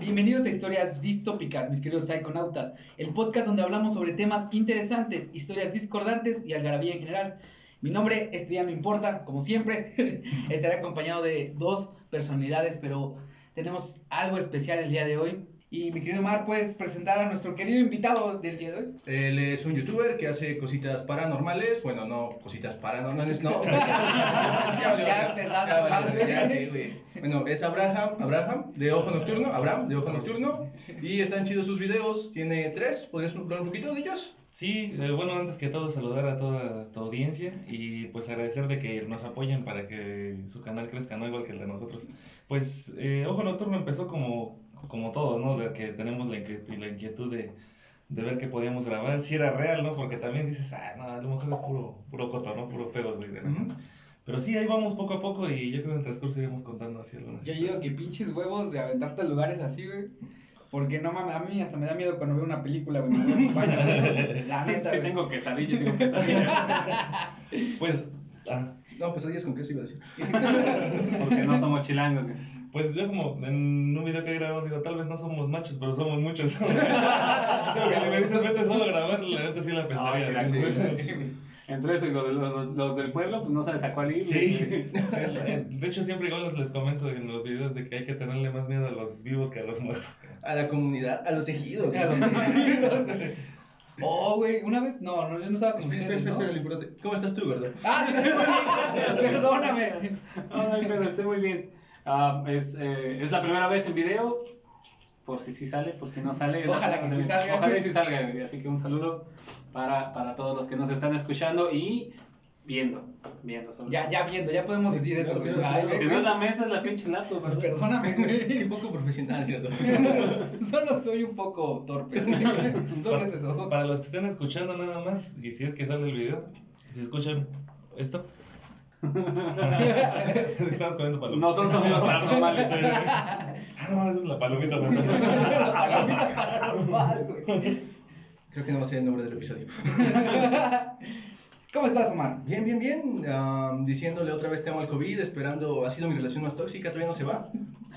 Bienvenidos a Historias Distópicas, mis queridos psiconautas, el podcast donde hablamos sobre temas interesantes, historias discordantes y algarabía en general. Mi nombre este día no importa, como siempre, estaré acompañado de dos personalidades, pero tenemos algo especial el día de hoy. Y mi querido Mar, ¿puedes presentar a nuestro querido invitado del día de hoy? Él es un youtuber que hace cositas paranormales. Bueno, no cositas paranormales, no. Ya empezaste Ya sí, güey. Bueno, es Abraham, Abraham, de Ojo Nocturno, Abraham, de Ojo Nocturno. Y están chidos sus videos. Tiene tres. ¿Podrías hablar un poquito de ellos? Sí, eh, bueno, antes que todo saludar a toda tu audiencia y pues agradecer de que nos apoyen para que su canal crezca, no igual que el de nosotros. Pues eh, Ojo Nocturno empezó como, como todo, ¿no? De que tenemos la inquietud, la inquietud de, de ver qué podíamos grabar, si era real, ¿no? Porque también dices, ah, no, a lo mejor es puro, puro coto, ¿no? Puro pedo, güey. la Ujú. gente". Pero sí, ahí vamos poco a poco y yo creo que en el transcurso iremos contando así algunas Yo historias. digo que pinches huevos de aventarte a lugares así, güey. Porque no mames, a mí hasta me da miedo cuando veo una película, güey. me baño, güey. La neta, Sí, güey. tengo que salir, yo tengo que salir. Pues, ah, No, pesadillas con queso iba a decir. Porque no somos chilangos. güey. Pues yo como en un video que grabamos digo, tal vez no somos machos, pero somos muchos. Creo que si me dices vete solo a grabar, la neta sí la pensaría. Ah, sí, ¿no? sí, sí, Entre eso y los, los, los del pueblo, pues no sabes a cuál ir. Sí, de hecho siempre igual les, les comento en los videos de que hay que tenerle más miedo a los vivos que a los muertos. A la comunidad, a los ejidos. A los güey. Oh, güey, una vez, no, no, yo no estaba con Espera, espera, espera. ¿Cómo estás tú, gordo? Ah, sí, perdóname. Ay, pero estoy muy bien. Ah, es, eh, es la primera vez en video. Por si sí sale, por si no sale. Ojalá que sí salga. Ojalá que sí salga. Así que un saludo para, para todos los que nos están escuchando y viendo. Viendo sobre Ya, ya viendo, ya podemos decir eso, güey. Ay, Si no es la mesa, es la pinche laptop, ¿verdad? perdóname, Qué güey. poco profesional, ¿cierto? Solo soy un poco torpe. Solo es eso. Para los que estén escuchando nada más, y si es que sale el video, si escuchan esto. Estamos comiendo palomitas. No son sonidos paranormales. Ah, no, es la palomita. ¿no? La palomita paranormal, güey. Creo que no va a ser el nombre del episodio. ¿Cómo estás, Omar? Bien, bien, bien. Am, diciéndole otra vez te amo al COVID, esperando. Ha sido mi relación más tóxica, todavía no se va.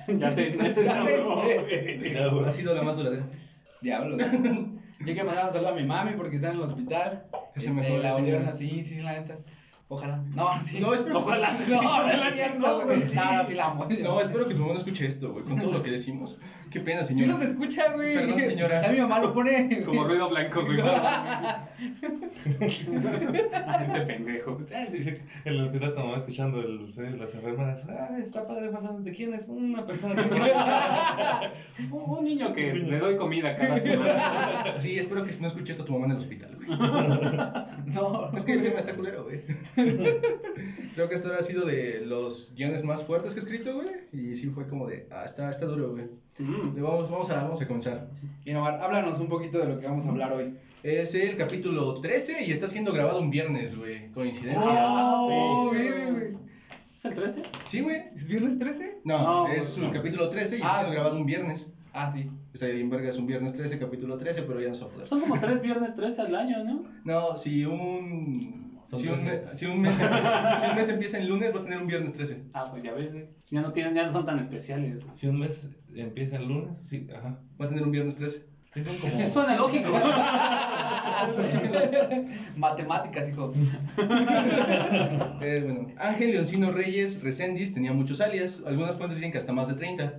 ya seis meses. Ya seis meses. Ha sido la más duradera. Diablos. Yo quiero mandar un saludo a mi mami porque está en el hospital. Este, la volvieron así, sí, la neta. Ojalá. No, sí. No, espero Ojalá. Que, No, no cierto, güey. güey. No, no, sí la amo. no, espero que tu mamá no escuche esto, güey, con todo lo que decimos. Qué pena, Sí señora. los escucha, güey. Perdón, señora. O sea, mi mamá lo pone. Como ruido blanco, güey. Este pendejo. Sí, sí, sí. En la ciudad nomás escuchando el, sí, las enfermeras. Ah, está padre más o menos. ¿De quién es? Una persona que Un, un niño que le doy comida cada semana. Sí, espero que si no escuche esto tu mamá en el hospital, güey. No, Es que el tema está culero, güey. Creo que esto ha sido de los guiones más fuertes que he escrito, güey. Y sí fue como de, ah, está, está duro, güey. Mm. Vamos, vamos, a, vamos a comenzar. Y Omar, háblanos un poquito de lo que vamos a hablar hoy. Es el capítulo 13 y está siendo grabado un viernes, güey. Coincidencia. Oh, Sí. bien, güey. ¿Es el 13? Sí, güey. ¿Es viernes 13? No, No, es no. el capítulo 13 y Ah. está siendo grabado un viernes. Ah, sí. Está bien, verga, es un viernes 13, capítulo 13, pero ya no se va a poder. Son como tres viernes 13 al año, ¿no? No, si un. Son Si un, 13. me- si, un mes, si un mes empieza en lunes, va a tener un viernes 13. Ah, pues ya ves, güey. Ya no, tienen, ya no son tan especiales. Si un mes empieza el lunes, sí, ajá. Va a tener un viernes 13. Sí, son como. Suena lógico. Matemáticas, hijo. Eh, bueno, Ángel Leoncino Reyes Recendis tenía muchos alias, algunas fuentes dicen que hasta más de 30.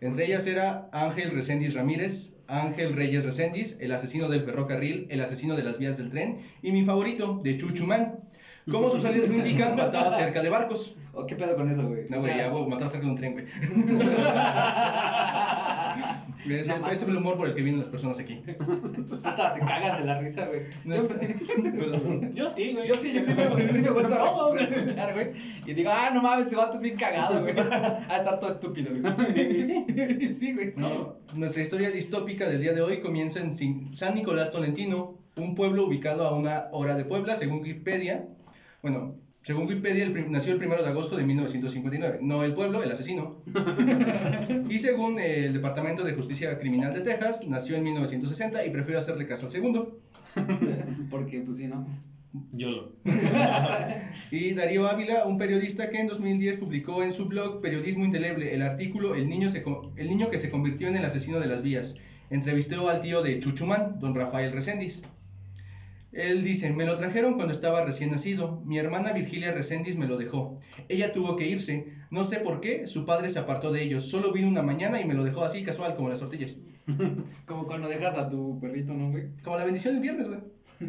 Entre ellas era Ángel Recendis Ramírez, Ángel Reyes Recendis, el asesino del ferrocarril, el asesino de las vías del tren y mi favorito, de Chuchumán. Como sus alias lo indican, mataba cerca de barcos. ¿O qué pedo con eso, güey? No, güey, ya, güey, mataba cerca de un tren, güey. Ese, No es el humor por el que vienen las personas aquí. Puta, se cagan de la risa, güey. No Yo, sí, güey. yo sí, yo sí me, yo sí me he vuelto a Todos, re- güey. escuchar, güey. Y digo, ah, no mames, ese vato es bien cagado, güey. A estar todo estúpido, güey. Y sí. Sí, güey. No, nuestra historia distópica del día de hoy comienza en San Nicolás Tolentino, un pueblo ubicado a una hora de Puebla, según Wikipedia. Bueno, según Wikipedia, el nació el 1 de agosto de 1959. No el pueblo, el asesino. y según eh, el Departamento de Justicia Criminal de Texas, nació en 1960 y prefiero hacerle caso al segundo. Porque, pues sí, ¿no? YOLO. Y Darío Ávila, un periodista que en 2010 publicó en su blog Periodismo Indeleble el artículo El niño, se el niño que se convirtió en el asesino de las vías. Entrevistó al tío de Chuchumán, don Rafael Reséndiz. Él dice, me lo trajeron cuando estaba recién nacido. Mi hermana Virgilia Reséndiz me lo dejó. Ella tuvo que irse. No sé por qué, su padre se apartó de ellos. Solo vino una mañana y me lo dejó así casual, como las tortillas. Como cuando dejas a tu perrito, ¿no, güey? Como la bendición del viernes, güey.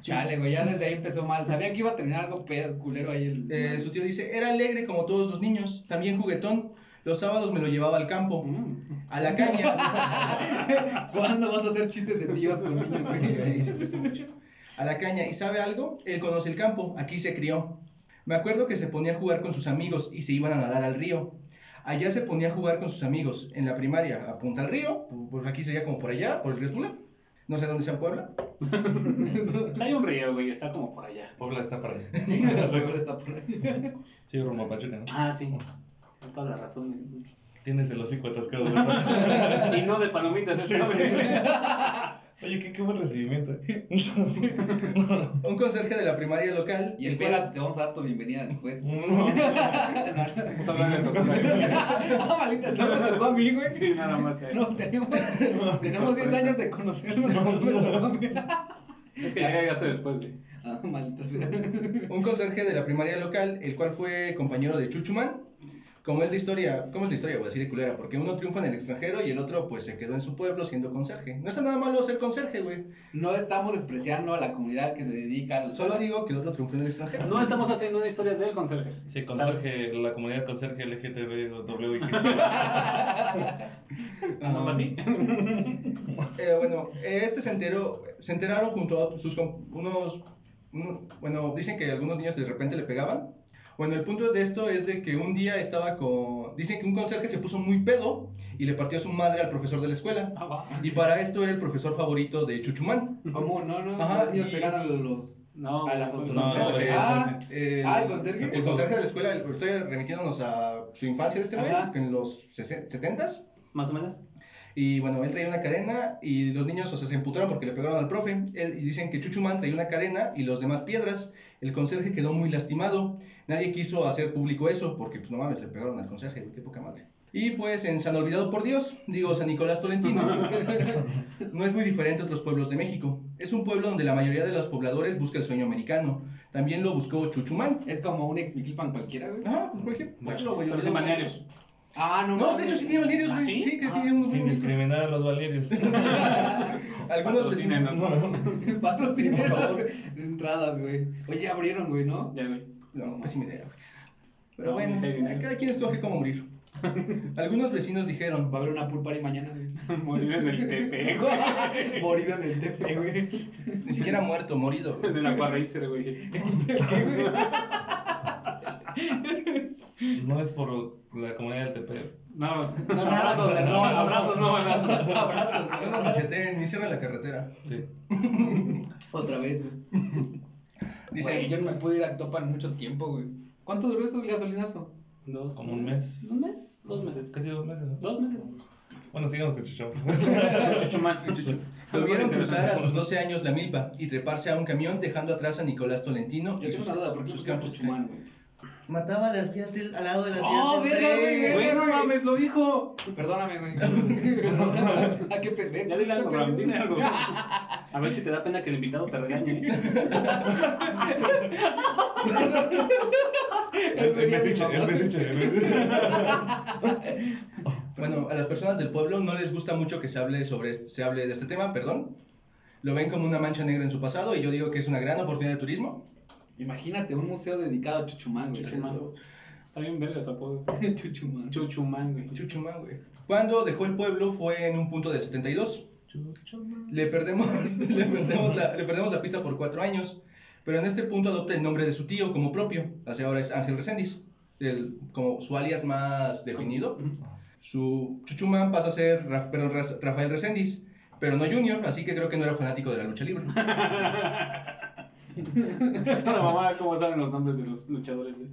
Chale, güey, ya desde ahí empezó mal. Sabía que iba a tener algo pedo, culero ahí el... Eh, su tío dice, era alegre como todos los niños, también juguetón. Los sábados me lo llevaba al campo, Mm. a la caña. ¿Cuándo vas a hacer chistes de tíos con niños, güey? A la caña. ¿Y sabe algo? Él conoce el campo, aquí se crió. Me acuerdo que se ponía a jugar con sus amigos y se iban a nadar al río. Allá se ponía a jugar con sus amigos. En la primaria, a Punta al Río, por aquí sería como por allá, por el río Tula. No sé dónde sea Puebla. Pues hay un río, güey, está como por allá. Puebla está para allá. Seguro está por ahí. Sí, rumbo a Pachuca, ¿no? Ah, sí. Tienes toda la razón. Tienes el hocico atascado. Y no de palomitas, esta vez. Oye, qué, qué buen recibimiento. ¿eh? Un conserje de la primaria local. Y espérate, te vamos a dar tu bienvenida después. Solo le tocó. ah, maldita, no me tocó a mí, güey. Sí, nada más. eh. No, tenemos, tenemos 10 años de conocernos. No me tocó a mí. Es que ya llegaste después, güey. Ah, maldita sea. Un conserje de la primaria local, el cual fue compañero de Chuchumán. ¿Cómo es la historia? ¿Cómo es la historia? Voy a decir de culera, porque uno triunfa en el extranjero y el otro pues se quedó en su pueblo siendo conserje. No está nada malo ser conserje, güey. No estamos despreciando a la comunidad que se dedica al... Solo digo que el otro triunfó en el extranjero. No estamos haciendo una historia del conserje. Sí, conserje, la comunidad conserje LGTB o W. ¿No así? Eh, bueno, este se enteró, se enteraron junto a sus unos, uno- bueno, dicen que algunos niños de repente le pegaban. Bueno, el punto de esto es de que un día estaba con, dicen que un conserje se puso muy pedo y le partió a su madre al profesor de la escuela. Ah, va. Y para esto era el profesor favorito de Chuchumán. ¿Cómo? No, no. Ajá, los niños y- a los... No, A la güey, foto. No, Eh, Ah, el, ah, el conserje. El conserje de la escuela, el- estoy remitiéndonos a su infancia de este güey, en los 70s. Más o menos. Y bueno, él traía una cadena y los niños, o sea, se emputaron porque le pegaron al profe. Él, y dicen que Chuchumán traía una cadena y los demás piedras. El conserje quedó muy lastimado. Nadie quiso hacer público eso porque, pues no mames, le pegaron al conserje, qué poca madre. Y pues en San Olvidado por Dios, digo San Nicolás Tolentino, no es muy diferente a otros pueblos de México. Es un pueblo donde la mayoría de los pobladores busca el sueño americano. También lo buscó Chuchumán. Es como un ex cualquiera, güey. Ajá, pues cualquier pueblo, güey. Pero sin balnearios. Ah, no No, de mames. hecho sí tiene balnearios, ¿Ah, güey. sí? Sí, que sí. Ah, un- Sin discriminar a los valerios. Algunos vecinos. Güey. Entradas, güey. Oye, abrieron, güey, ¿no? Ya, güey. No, pésima idea, güey. Pero No, bueno, dinero. cada quien escoge cómo morir. Algunos vecinos dijeron, Va a haber una pool party mañana, güey. Morir en el TP, güey. Morido en el TP, güey. ni siquiera muerto, morido. En el Aquaracer, güey. No es por la comunidad del TP. No, No, no, abrazos, no, no, abrazos, no, abrazos. Abrazos, güey. Machete, ni cierran la carretera. Sí. Otra vez, güey. Dice, Güey, yo no me pude ir a Topan mucho tiempo, güey. ¿Cuánto duró eso el gasolinazo? Dos Como un mes. ¿Un mes? Dos meses. Casi dos meses, ¿no? Dos meses. Bueno, sigamos con Chuchón. Chuchumán. lo vieron cruzar a sus 12 años la milpa y treparse a un camión dejando atrás a Nicolás Tolentino Yo y tengo sus, una duda, ¿por qué sus campos. Chuchumán, güey? Mataba las vías del, al lado de las vías ¡Oh, del verga, güey, tren. Güey, no mames, lo dijo. Perdóname, güey. ¿A qué pendejo? Ya dile algo, Ram, dile algo. A ver si te da pena que el invitado te regañe. El el metiche, el metiche, el metiche. Bueno, a las personas del pueblo no les gusta mucho que se hable sobre este- se hable de este tema, perdón. Lo ven como una mancha negra en su pasado y yo digo que es una gran oportunidad de turismo. Imagínate un museo dedicado a Chuchumán, güey. Chuchumán. Está bien verga su apodo. Chuchumán. Chuchumán, güey. Chuchumán, güey. Cuando dejó el pueblo fue en un punto del 72. Le perdemos, le perdemos, la, le perdemos la pista por cuatro años, pero en este punto adopta el nombre de su tío como propio. Hacia ahora es Ángel Reséndiz, el, como su alias más definido. Su Chuchumán pasa a ser Raf- perdón, Rafael Reséndiz, pero no Junior, así que creo que no era fanático de la lucha libre. Es una mamada cómo saben los nombres de los luchadores, güey.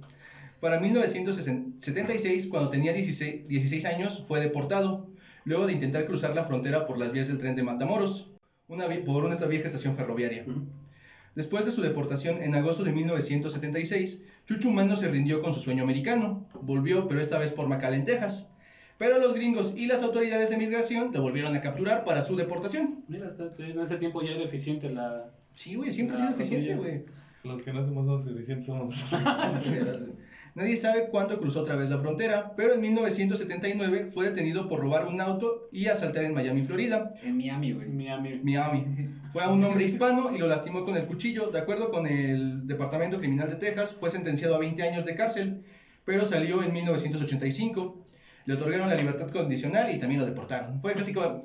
Para 1976, cuando tenía 16, 16 años, fue deportado, luego de intentar cruzar la frontera por las vías del tren de Matamoros. una, por una vieja estación ferroviaria. Ujú. Después de su deportación en agosto de 1976, Chuchumán no se rindió con su sueño americano. Volvió, pero esta vez por McAllen, Texas. Pero los gringos y las autoridades de migración lo volvieron a capturar para su deportación. Mira, en ese tiempo ya era eficiente la... Sí, güey, siempre ha Ah, sido eficiente, güey. Los que no somos suficientes somos. Nadie sabe cuándo cruzó otra vez la frontera, pero en 1979 fue detenido por robar un auto y asaltar en Miami, Florida. En Miami, güey. Miami. Miami. Fue a un hombre hispano y lo lastimó con el cuchillo. De acuerdo con el Departamento Criminal de Texas, fue sentenciado a 20 años de cárcel, pero salió en 1985. Le otorgaron la libertad condicional y también lo deportaron. Fue casi como,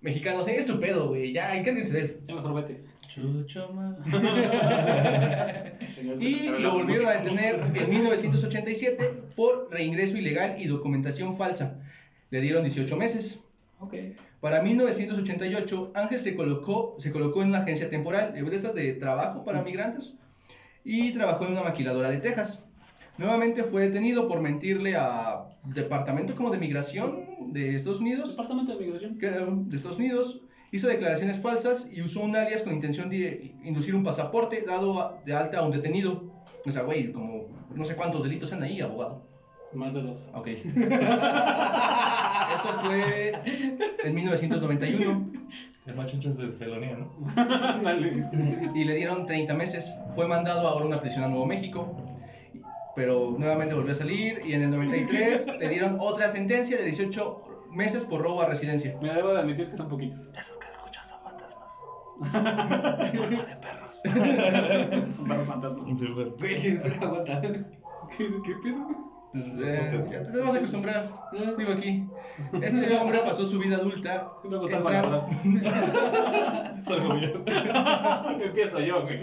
mexicanos, es tu pedo, güey, ya, encárguense de él. Ya mejor vete. Chucho Y lo volvieron a detener en 1987 por reingreso ilegal y documentación falsa. Le dieron 18 meses. Ok. Para 1988, Ángel se colocó, se colocó en una agencia temporal de esas de trabajo para migrantes y trabajó en una maquiladora de Texas. Nuevamente fue detenido por mentirle a Departamento como de Migración de Estados Unidos, Departamento de Migración. que- de Estados Unidos, hizo declaraciones falsas y usó un alias con intención de inducir un pasaporte dado a- de alta a un detenido. O sea, güey, como no sé cuántos delitos han ahí, abogado. Más de dos. Ok. Eso fue en 1991 El machucho es de felonía, ¿no? Dale. y le dieron 30 meses. Fue mandado ahora a una prisión a Nuevo México, pero nuevamente volvió a salir y en el 93 le dieron otra sentencia de 18 meses por robo a residencia. Me debo de admitir que son poquitos. Esos que escuchas son fantasmas. Son perros fantasmas. Sí, pero- Güey, pero aguanta. ¿Qué, qué pedo? Pues, eh, ya te vas a acostumbrar. Vivo aquí. Este hombre pasó su vida adulta. Luego salgo a la entrando- hora. Salgo bien. Empiezo yo, güey.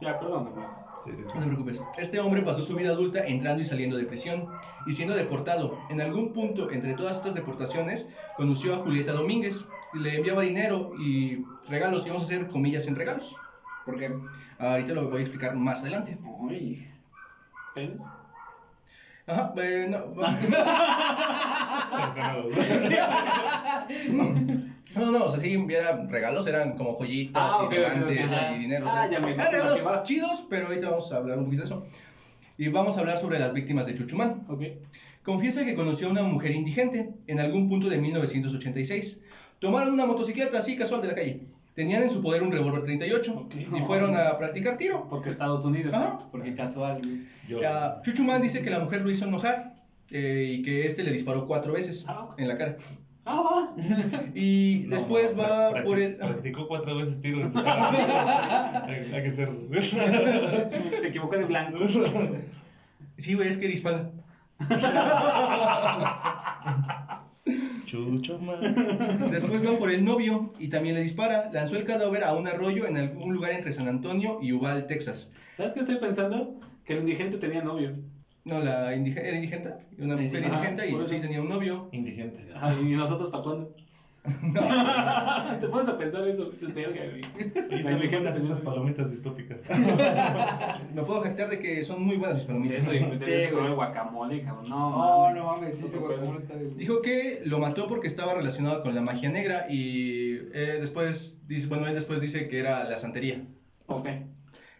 Ya, perdóname. Sí, sí. No te preocupes. Este hombre pasó su vida adulta entrando y saliendo de prisión y siendo deportado. En algún punto entre todas estas deportaciones conoció a Julieta Domínguez. y Le enviaba dinero y regalos, y vamos a hacer comillas en regalos. ¿Por qué? Ahorita lo voy a explicar más adelante. Uy. ¿Penes? Ajá, eh, no, no, no, o sea, sí, eran regalos, eran como joyitas Ah, y ok, ok, diamantes y dinero. o Ah, sea, ya me eran regalos chidos, pero ahorita vamos a hablar un poquito de eso. Y vamos a hablar sobre las víctimas de Chuchumán. Ok. Confiesa que conoció a una mujer indigente en algún punto de 1986. Tomaron una motocicleta así casual de la calle. Tenían en su poder un revólver 38 Ok. y fueron a practicar tiro. Porque Estados Unidos. Ajá. Porque casual. Yo. Ah, Chuchumán dice que la mujer lo hizo enojar eh, y que este le disparó cuatro veces Ah, en la cara. Ah, va. Y No, después no, va por el... Practicó cuatro veces tiro en su cara. hay, hay que ser. Se equivocó de blanco. Sí, güey, es que dispara. Chucho man. Después va por el novio y también le dispara. Lanzó el cadáver a un arroyo en algún lugar entre San Antonio y Uval, Texas. ¿Sabes qué estoy pensando? Que el indigente tenía novio. No, la indige- era indigente, una mujer Ajá, indigente por y eso. sí tenía un novio. Indigente. Ajá, y nosotros para cuándo. No, Te pones a pensar eso, dices, verga, güey. Oye, La indigente tenía novio. palomitas distópicas. me puedo jactar de que son muy buenas mis palomitas. Eso, y me Sí, tienes que güey. comer guacamole, cabrón. No, No, mames. no mames, sí, No ese se guacamole puede. está de. Dijo que lo mató porque estaba relacionado con la magia negra y eh, después, dice, bueno, él después dice que era la santería. Ok.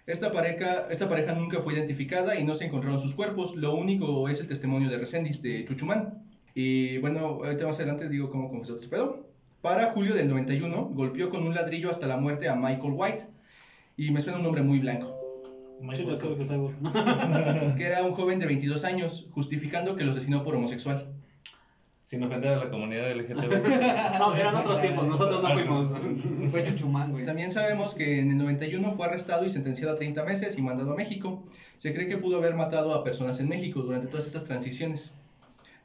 Esta pareja, esta pareja nunca fue identificada y no se encontraron sus cuerpos. Lo único es el testimonio de Resendiz de Chuchumán. Y bueno, ahorita más adelante digo cómo confesó este pedo. Para julio del 91, golpeó con un ladrillo hasta la muerte a Michael White. Y me suena un nombre muy blanco. Sí, sé lo que. Que era un joven de 22 años, justificando que lo asesinó por homosexual. Sin ofender a la comunidad LGTB. No, eran otros tiempos, nosotros no fuimos. Fue Chuchumán, güey. También sabemos que en el 91 fue arrestado y sentenciado a 30 meses y mandado a México. Se cree que pudo haber matado a personas en México durante todas estas transiciones.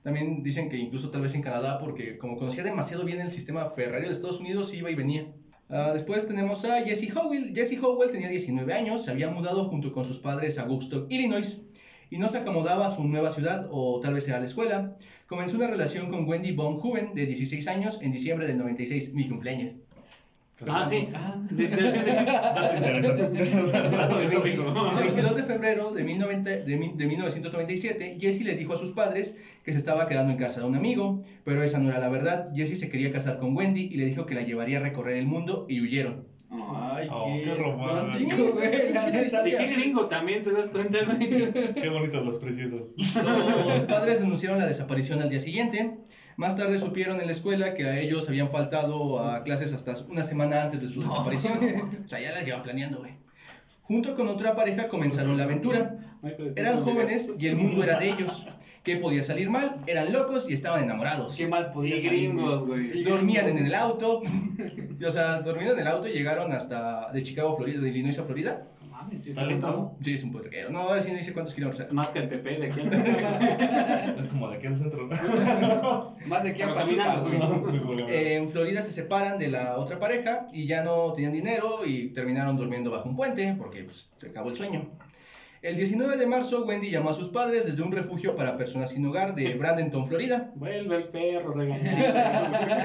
También dicen que incluso tal vez en Canadá, porque como conocía demasiado bien el sistema ferroviario de Estados Unidos, iba y venía. Ah, después tenemos a Jesse Howell. Jesse Howell tenía 19 años, se había mudado junto con sus padres a Woodstock, Illinois, y no se acomodaba a su nueva ciudad, o tal vez era la escuela. Comenzó una relación con Wendy Huven, de 16 años, en diciembre del 96, mi cumpleaños. Ah, sí. Ah. De- de- de- de- Dato interesante. El 22 de febrero de, 1990 de de 1997, Jesse le dijo a sus padres que se estaba quedando en casa de un amigo, pero esa no era la verdad. Jesse se quería casar con Wendy y le dijo que la llevaría a recorrer el mundo y huyeron. Ay, Oh, qué, qué romántico. güey. Y qué gringo también, ¿te das cuenta? Qué bonitos los preciosos. Los padres denunciaron la desaparición al día siguiente. Más tarde supieron en la escuela que a ellos habían faltado a clases hasta una semana antes de su desaparición. O sea, ya las llevan planeando, güey. Junto con otra pareja comenzaron la aventura. Eran jóvenes y el mundo era de ellos. ¿Qué podía salir mal? Eran locos y estaban enamorados. Qué mal podía Y salir, gringos, güey. Y Dormían en el auto. O sea, dormían en el auto y llegaron hasta de Chicago, Florida, de Illinois a Florida. Mames, sí, lejos. Sí, es un. No, ahora sí no dice cuántos kilómetros. Es más que el TP de aquí al TP. Es como de aquí al centro. Más de aquí a Pachuca, caminando, güey. Eh, en Florida se separan de la otra pareja y ya no tenían dinero y terminaron durmiendo bajo un puente porque pues, se acabó el sueño. El 19 de marzo, Wendy llamó a sus padres desde un refugio para personas sin hogar de Bradenton, Florida. Vuelve el perro regañado.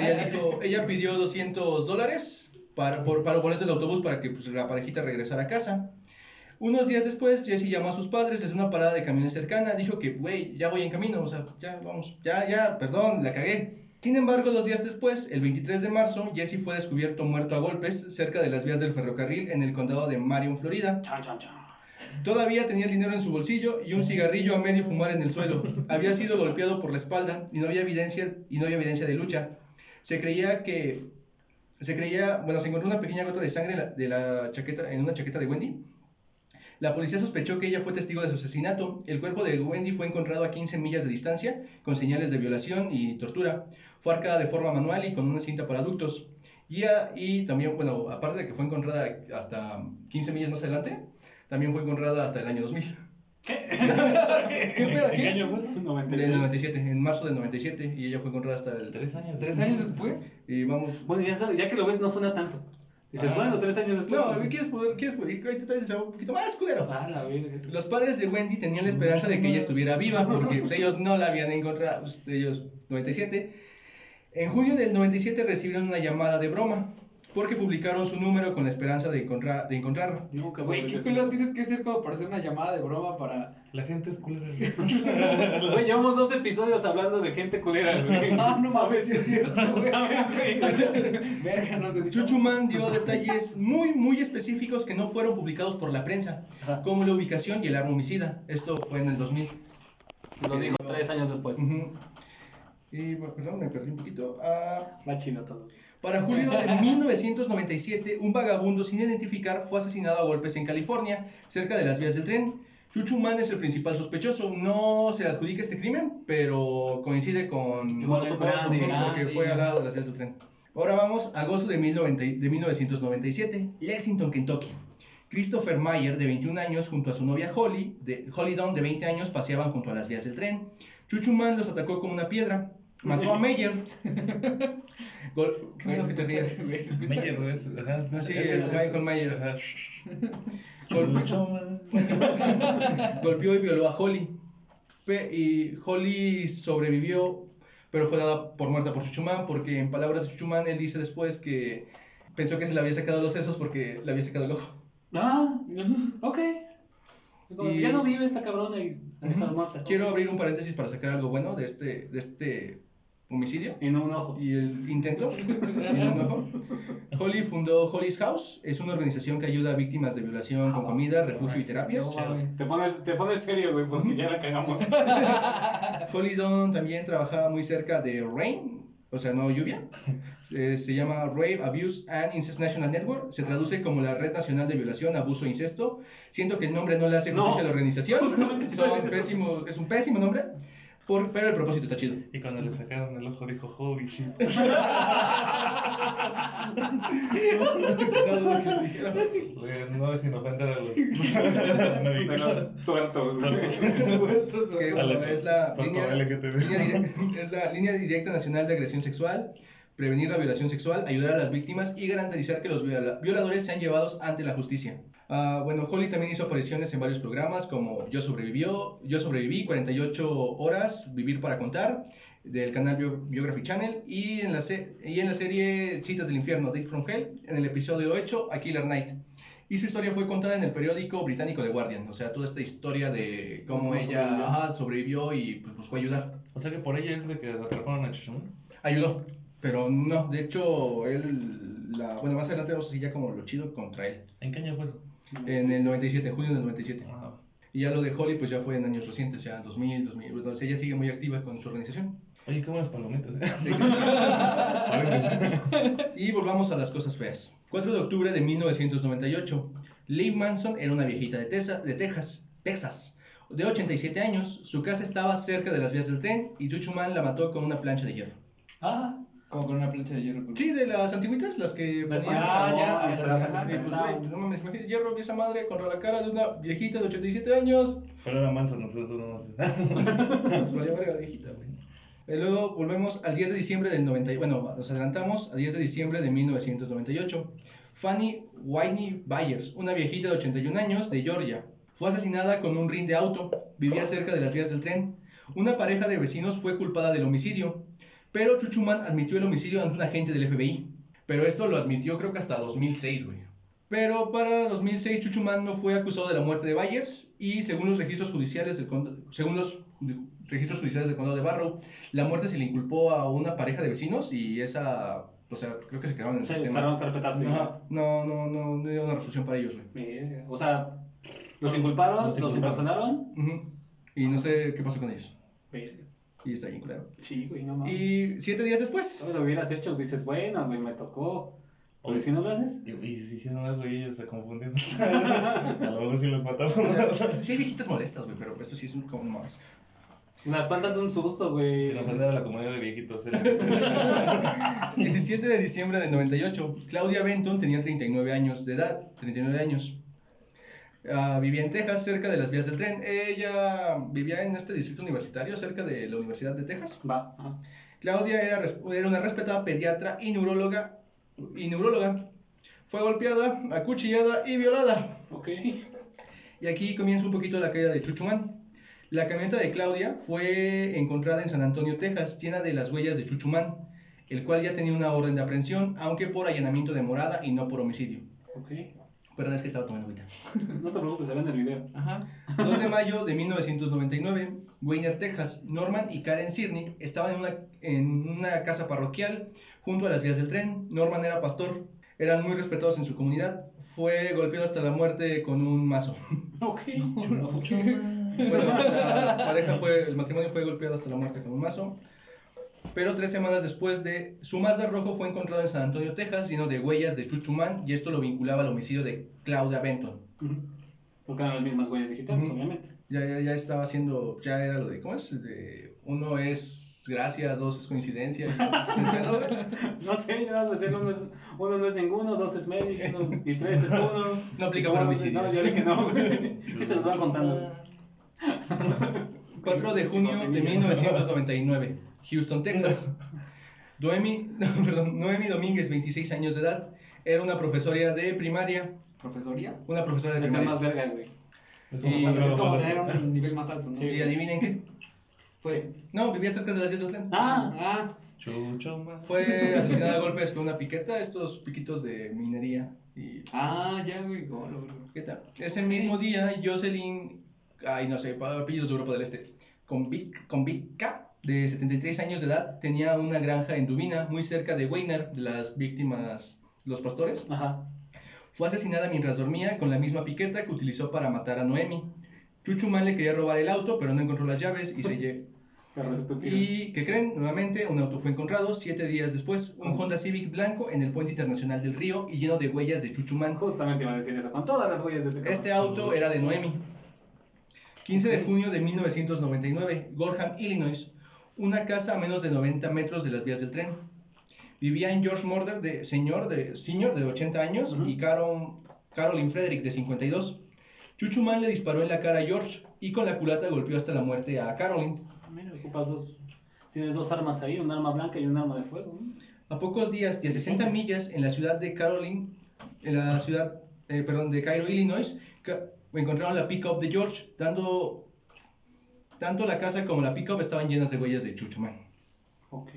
Ella, dijo, ella pidió 200 dólares para, por, para boletos de autobús para que pues, la parejita regresara a casa. Unos días después, Jesse llamó a sus padres desde una parada de camiones cercana. Dijo que, güey, ya voy en camino, o sea, ya vamos, ya, ya, perdón, la cagué. Sin embargo, dos días después, el 23 de marzo, Jesse fue descubierto muerto a golpes cerca de las vías del ferrocarril en el condado de Marion, Florida. Chan, chan, chan. Todavía tenía el dinero en su bolsillo y un cigarrillo a medio fumar en el suelo. Había sido golpeado por la espalda y no había evidencia, y no había evidencia de lucha. Se creía que se creía, bueno, se encontró una pequeña gota de sangre de la chaqueta en una chaqueta de Wendy. La policía sospechó que ella fue testigo de su asesinato. El cuerpo de Wendy fue encontrado a 15 millas de distancia, con señales de violación y tortura. Fue arcada de forma manual y con una cinta para adultos. Y, a- y también, bueno, aparte de que fue encontrada hasta 15 millas más adelante, también fue encontrada hasta el año 2000. ¿Qué? ¿Qué pedo? ¿En qué año fue eso? Del 93. 97, en marzo del 97, y ella fue encontrada hasta el... Tres años. ¿Tres años después? Y vamos... Bueno, ya, sabes, ya que lo ves, no suena tanto. Dices, Ah. bueno, tres años después. No, ¿quieres poder? ¿Quieres poder? Se va un poquito más, culero. Ah, la. Los padres de Wendy tenían la esperanza de que ella estuviera viva, porque pues, ellos no la habían encontrado, pues, ellos 97. En junio del 97 recibieron una llamada de broma, porque publicaron su número con la esperanza de, encontrar, de encontrarlo. Nunca Güey, ¿qué a pelo hacer. tienes que hacer como para hacer una llamada de broma para... La gente es culera. Güey, llevamos dos episodios hablando de gente culera, güey. Ah, no mames, sí es cierto, güey. ¿Sabes, güey? Verga, no sé. Chuchuman dio detalles muy, muy específicos que no fueron publicados por la prensa, Ajá. como la ubicación y el arma homicida. Esto fue en el 2000. Lo dijo tres años después. Y, bueno, perdón, me perdí un poquito. Ah, Va chino todo. Para julio de 1997, un vagabundo sin identificar fue asesinado a golpes en California, cerca de las vías del tren. Chuchuman es el principal sospechoso. No se le adjudica este crimen, pero coincide con... Igual porque fue al lado de las vías del tren. Ahora vamos a agosto de, 1090 de 1997, Lexington, Kentucky. Christopher Mayer, de 21 años, junto a su novia Holly, de, Holly Dawn, de 20 años, paseaban junto a las vías del tren. Chuchuman los atacó con una piedra, mató a Mayer. Gol- ¿Qué es que te ríes? Meyer, es, ajá, es- No, sí, es- el es- Michael Mayer. Ajá. Gol- Mucho más. golpeó y violó a Holly. Y Holly sobrevivió, pero fue dada por muerta por Chuchumán, porque en palabras de Chuchumán, él dice después que pensó que se le había sacado los sesos porque le había sacado el ojo. Ah, ok. Como, Y- Ya no vive esta cabrona y la dejaron muerta. Quiero abrir un paréntesis para sacar algo bueno de este, de este homicidio Y no un ojo. y el intento. y un ojo. Holly fundó Holly's House, es una organización que ayuda a víctimas de violación con comida, refugio y terapias. No. Te pones, te pones serio, güey, porque ya la cagamos. Holly Dawn también trabajaba muy cerca de RAIN, o sea, no lluvia. Eh, se llama Rape, Abuse and Incest National Network. Se traduce como la Red Nacional de Violación, Abuso e Incesto. Siento que el nombre no le hace No, justicia a la organización. Son pésimo- es un pésimo nombre, por- pero el propósito está chido. Y cuando le sacaron el ojo dijo, holy shit. No No es sin ofender a los De médicos. los tuertos, es la línea, directa nacional de agresión sexual, prevenir la violación sexual, ayudar a las víctimas y garantizar que los viola- violadores sean llevados ante la justicia. Ah, bueno, Holly también hizo apariciones en varios programas como Yo sobrevivió, Yo sobreviví, 48 horas, Vivir para contar, del canal Bio- Biography Channel y en, la y en la serie Citas del Infierno, Dick from Hell, en el episodio 8, A Killer Night. Y su historia fue contada en el periódico británico The Guardian, o sea, toda esta historia de cómo Cómo ella sobrevivió. ajá, sobrevivió y pues, buscó ayudar. O sea que por ella es de que atraparon a Chuchumán. Ayudó, pero no, de hecho, él, la, bueno, más adelante vamos a decir ya como lo chido contra él. ¿En qué año fue eso? En el 97, en junio del 97. Ah, Y ya lo de Holly, pues ya fue en años recientes, ya 2000, 2000. Entonces ella sigue muy activa con su organización. Oye, qué buenas palomitas. ¿eh? Y volvamos a las cosas feas. 4 de octubre de 1998. Lee Manson era una viejita de, Tesa- de Texas, Texas, de 87 años. Su casa estaba cerca de las vías del tren y Chuchuman la mató con una plancha de hierro. Ah, Como con una plancha de hierro. Sí, de las antiguitas, las que... Las ponían- que- Ah, ya, se pues, no mames, imagínate, hierro, vi esa madre contra la cara de una viejita de 87 años. Pero era mansa, no, pues, no, Pues valía verga la viejita, güey. Y luego volvemos al 10 de diciembre del 90, bueno, nos adelantamos al 10 de diciembre de 1998. Fanny Whitney Byers, una viejita de 81 años de Georgia, fue asesinada con un ring de auto, vivía cerca de las vías del tren. Una pareja de vecinos fue culpada del homicidio, pero Chuchuman admitió el homicidio ante un agente del FBI. Pero esto lo admitió creo que hasta 2006, güey. Pero para 2006 Chuchuman no fue acusado de la muerte de Byers y según los registros judiciales del según los registros judiciales del condado de Barrow, la muerte se le inculpó a una pareja de vecinos y esa, o sea, creo que se quedaron en el se sistema. carpetas. Ajá, no, no, no, no dio una resolución para ellos, güey. O sea, los inculparon, Los los impersonaron. Ujú. Y no sé qué pasó con ellos. Y está bien culero. Sí, güey, no mames. Y siete días después, Si lo hubieras hecho, dices, bueno, güey, me tocó. Oye. si no lo haces, Y, y si hicieron algo y ellos se confundieron. a lo mejor sí los mataron. o sea, sí hay viejitas molestas, güey, pero esto sí es un como más. las plantas de un susto, güey. Sin ofender a la comunidad de viejitos. era- 17 de diciembre del 98, Claudia Benton tenía 39 años de edad, 39 años. Ah, vivía en Texas, cerca de las vías del tren. Ella vivía en este distrito universitario, cerca de la Universidad de Texas. Va. Claudia era, una respetada pediatra y neuróloga, y neuróloga. Fue golpeada, acuchillada y violada. Ok. Y aquí comienza un poquito la caída de Chuchumán. La camioneta de Claudia fue encontrada en San Antonio, Texas, llena de las huellas de Chuchumán, el cual ya tenía una orden de aprehensión, aunque por allanamiento de morada y no por homicidio. Ok. Perdón, es que estaba tomando ahorita. No te preocupes, se ve en el video. Ajá. 2 de mayo de 1999, Weiner, Texas, Norman y Karen Sirnick estaban en una, en una casa parroquial junto a las vías del tren. Norman era pastor, eran muy respetados en su comunidad. Fue golpeado hasta la muerte con un mazo. Ok. Bueno, la pareja fue, el matrimonio fue golpeado hasta la muerte con un mazo. Pero tres semanas después de su Mazda rojo fue encontrado en San Antonio, Texas, lleno de huellas de Chuchumán, y esto lo vinculaba al homicidio de Claudia Benton. Ujú. Porque eran las mismas huellas digitales, Ujú. obviamente. Ya, ya, ya estaba haciendo, ya era lo de, ¿cómo es? De, uno es gracia, dos es coincidencia. y- No sé, yo más sé, uno, es, uno no es ninguno, dos es medio y, uno- y tres es uno. No aplica para cuatro- homicidios. No, yo dije que no. Sí se los van contando. 4 de junio de 1999, Houston, Texas. Noemi, no, perdón, Noemi Domínguez, 26 años de edad, era una profesora de primaria. ¿Profesoría? Una profesora de Es que es primaria. más verga, güey. Es Y- como Es como Sandra tener Rosa. un nivel más alto, ¿no? Sí. Y adivinen qué. Fue. No, vivía cerca de las vías del tren. Ah, Ah, Chucho más. Fue asesinada a golpes con una piqueta, estos piquitos de minería. Y, ah, ya, güey. güey. ¿Qué tal? Ese mismo día, Jocelyn, ay, no sé, apellidos de Europa del Este, Convic- Convicca, de 73 años de edad, tenía una granja en Dubina, muy cerca de Weiner, de las víctimas, los pastores. ajá. Fue asesinada mientras dormía con la misma piqueta que utilizó para matar a Noemi. Chuchumán le quería robar el auto, pero no encontró las llaves y se lle- Perro estúpido. ¿Y qué creen? Nuevamente, un auto fue encontrado siete días después, un Honda Civic blanco en el puente internacional del río y lleno de huellas de Chuchumán. Justamente iba a decir eso, con todas las huellas de este cabrón. Este auto era de Noemi. 15 de junio de 1999, Gorham, Illinois, una casa a menos de 90 metros de las vías del tren. Vivía en George Murder, de señor de, senior de 80 años, y Carol, Caroline Frederick, de 52. Chuchumán le disparó en la cara a George y con la culata golpeó hasta la muerte a Caroline. Ah, Mira, ocupas dos. Tienes dos armas ahí, un arma blanca y un arma de fuego. ¿no? A pocos días y a 60 millas en la ciudad de Caroline, en la ciudad, eh, perdón, de Cairo, Illinois, encontraron la pick-up de George, dando tanto la casa como la pick-up estaban llenas de huellas de Chuchumán. Ok.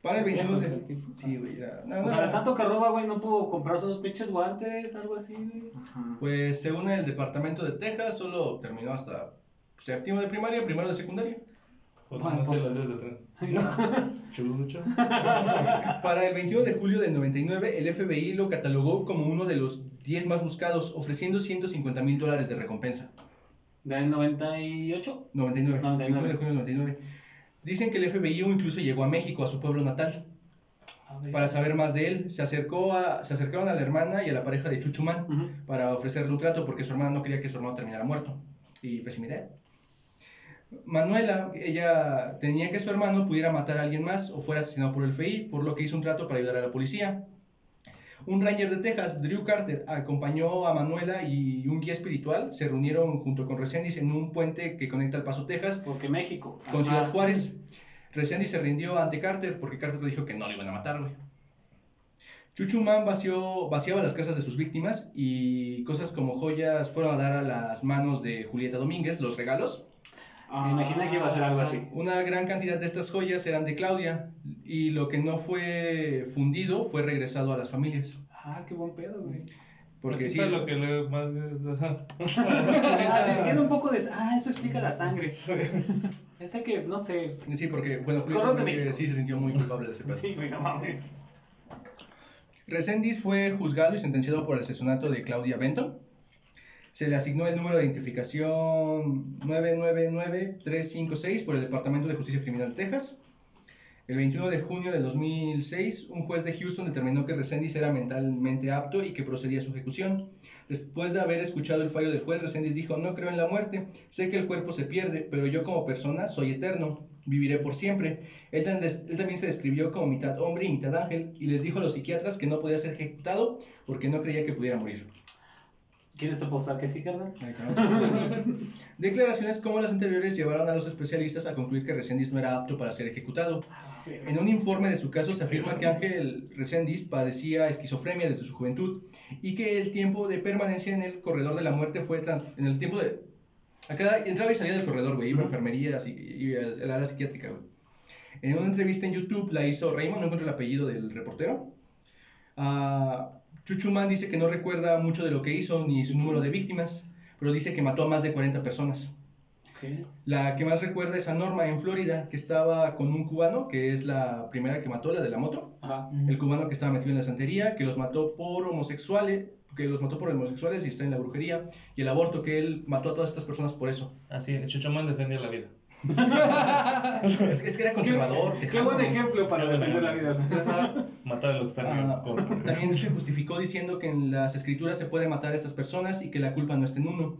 Para el 21 Lejos de... Sí, güey, ya. No, O no, sea, no. tanto que roba, güey, no pudo comprarse unos pinches guantes, algo así, güey. Ajá. Pues según el departamento de Texas, solo terminó hasta séptimo de primaria, primero de secundaria. Bueno, sé las de tren. Chucho. Para el 21 de julio del 99, el FBI lo catalogó como uno de los 10 más buscados, ofreciendo 150 mil dólares de recompensa. ¿Del 98? 99, 99. 21 de julio del 99. Dicen que el FBI incluso llegó a México, a su pueblo natal, para saber más de él. Se, acercó a, se acercaron a la hermana y a la pareja de Chuchumán para ofrecerle un trato porque su hermana no quería que su hermano terminara muerto. Y pésima idea. Manuela, ella tenía que su hermano pudiera matar a alguien más o fuera asesinado por el FBI, por lo que hizo un trato para ayudar a la policía. Un ranger de Texas, Drew Carter, acompañó a Manuela y un guía espiritual se reunieron junto con Resendiz en un puente que conecta El Paso, Texas, Porque México. con Ciudad. Juárez. Resendiz se rindió ante Carter porque Carter le dijo que no le iban a matar, güey. Chuchumán vació, vaciaba las casas de sus víctimas y cosas como joyas fueron a dar a las manos de Julieta Domínguez, los regalos. Me imaginé que iba a ser algo así. Una gran cantidad de estas joyas eran de Claudia y lo que no fue fundido fue regresado a las familias. Ah, qué buen pedo, güey. Porque sí, lo que le más. Ah, sí, tiene un poco de. Ah, eso explica la sangre. Pensé que, no sé. sí, porque bueno, Corros de sí se sintió muy culpable de ese pedo. Sí, güey, no mames. Resendiz fue juzgado y sentenciado por el asesinato de Claudia Benton. Se le asignó el número de identificación 999356 por el Departamento de Justicia Criminal Texas. El 21 de junio de 2006, un juez de Houston determinó que Resendiz era mentalmente apto y que procedía a su ejecución. Después de haber escuchado el fallo del juez, Resendiz dijo, no creo en la muerte, sé que el cuerpo se pierde, pero yo como persona soy eterno, viviré por siempre. Él también se describió como mitad hombre y mitad ángel y les dijo a los psiquiatras que no podía ser ejecutado porque no creía que pudiera morir. ¿Quieres apostar que sí, carnal? Declaraciones como las anteriores llevaron a los especialistas a concluir que Resendiz no era apto para ser ejecutado. En un informe de su caso se afirma que Ángel Resendiz padecía esquizofrenia desde su juventud y que el tiempo de permanencia en el corredor de la muerte fue trans- en el tiempo de a cada entraba y salía del corredor, güey, iba a enfermería y iba al área psiquiátrica, güey. En una entrevista en YouTube la hizo Raymond, no encuentro el apellido del reportero. Ah, Chuchumán dice que no recuerda mucho de lo que hizo ni su número de víctimas, pero dice que mató a más de 40 personas. La que más recuerda es a Norma en Florida, que estaba con un cubano, que es la primera que mató, la de la moto. Ajá. El cubano que estaba metido en la santería, que los mató por homosexuales, que los mató por homosexuales y está en la brujería. Y el aborto, que él mató a todas estas personas por eso. Así, Chuchomán defendía la vida. Es, es que era conservador. Qué, qué buen ejemplo para defender la vida. Matar a los que están en Ah, también se justificó diciendo que en las escrituras se puede matar a estas personas y que la culpa no está en uno,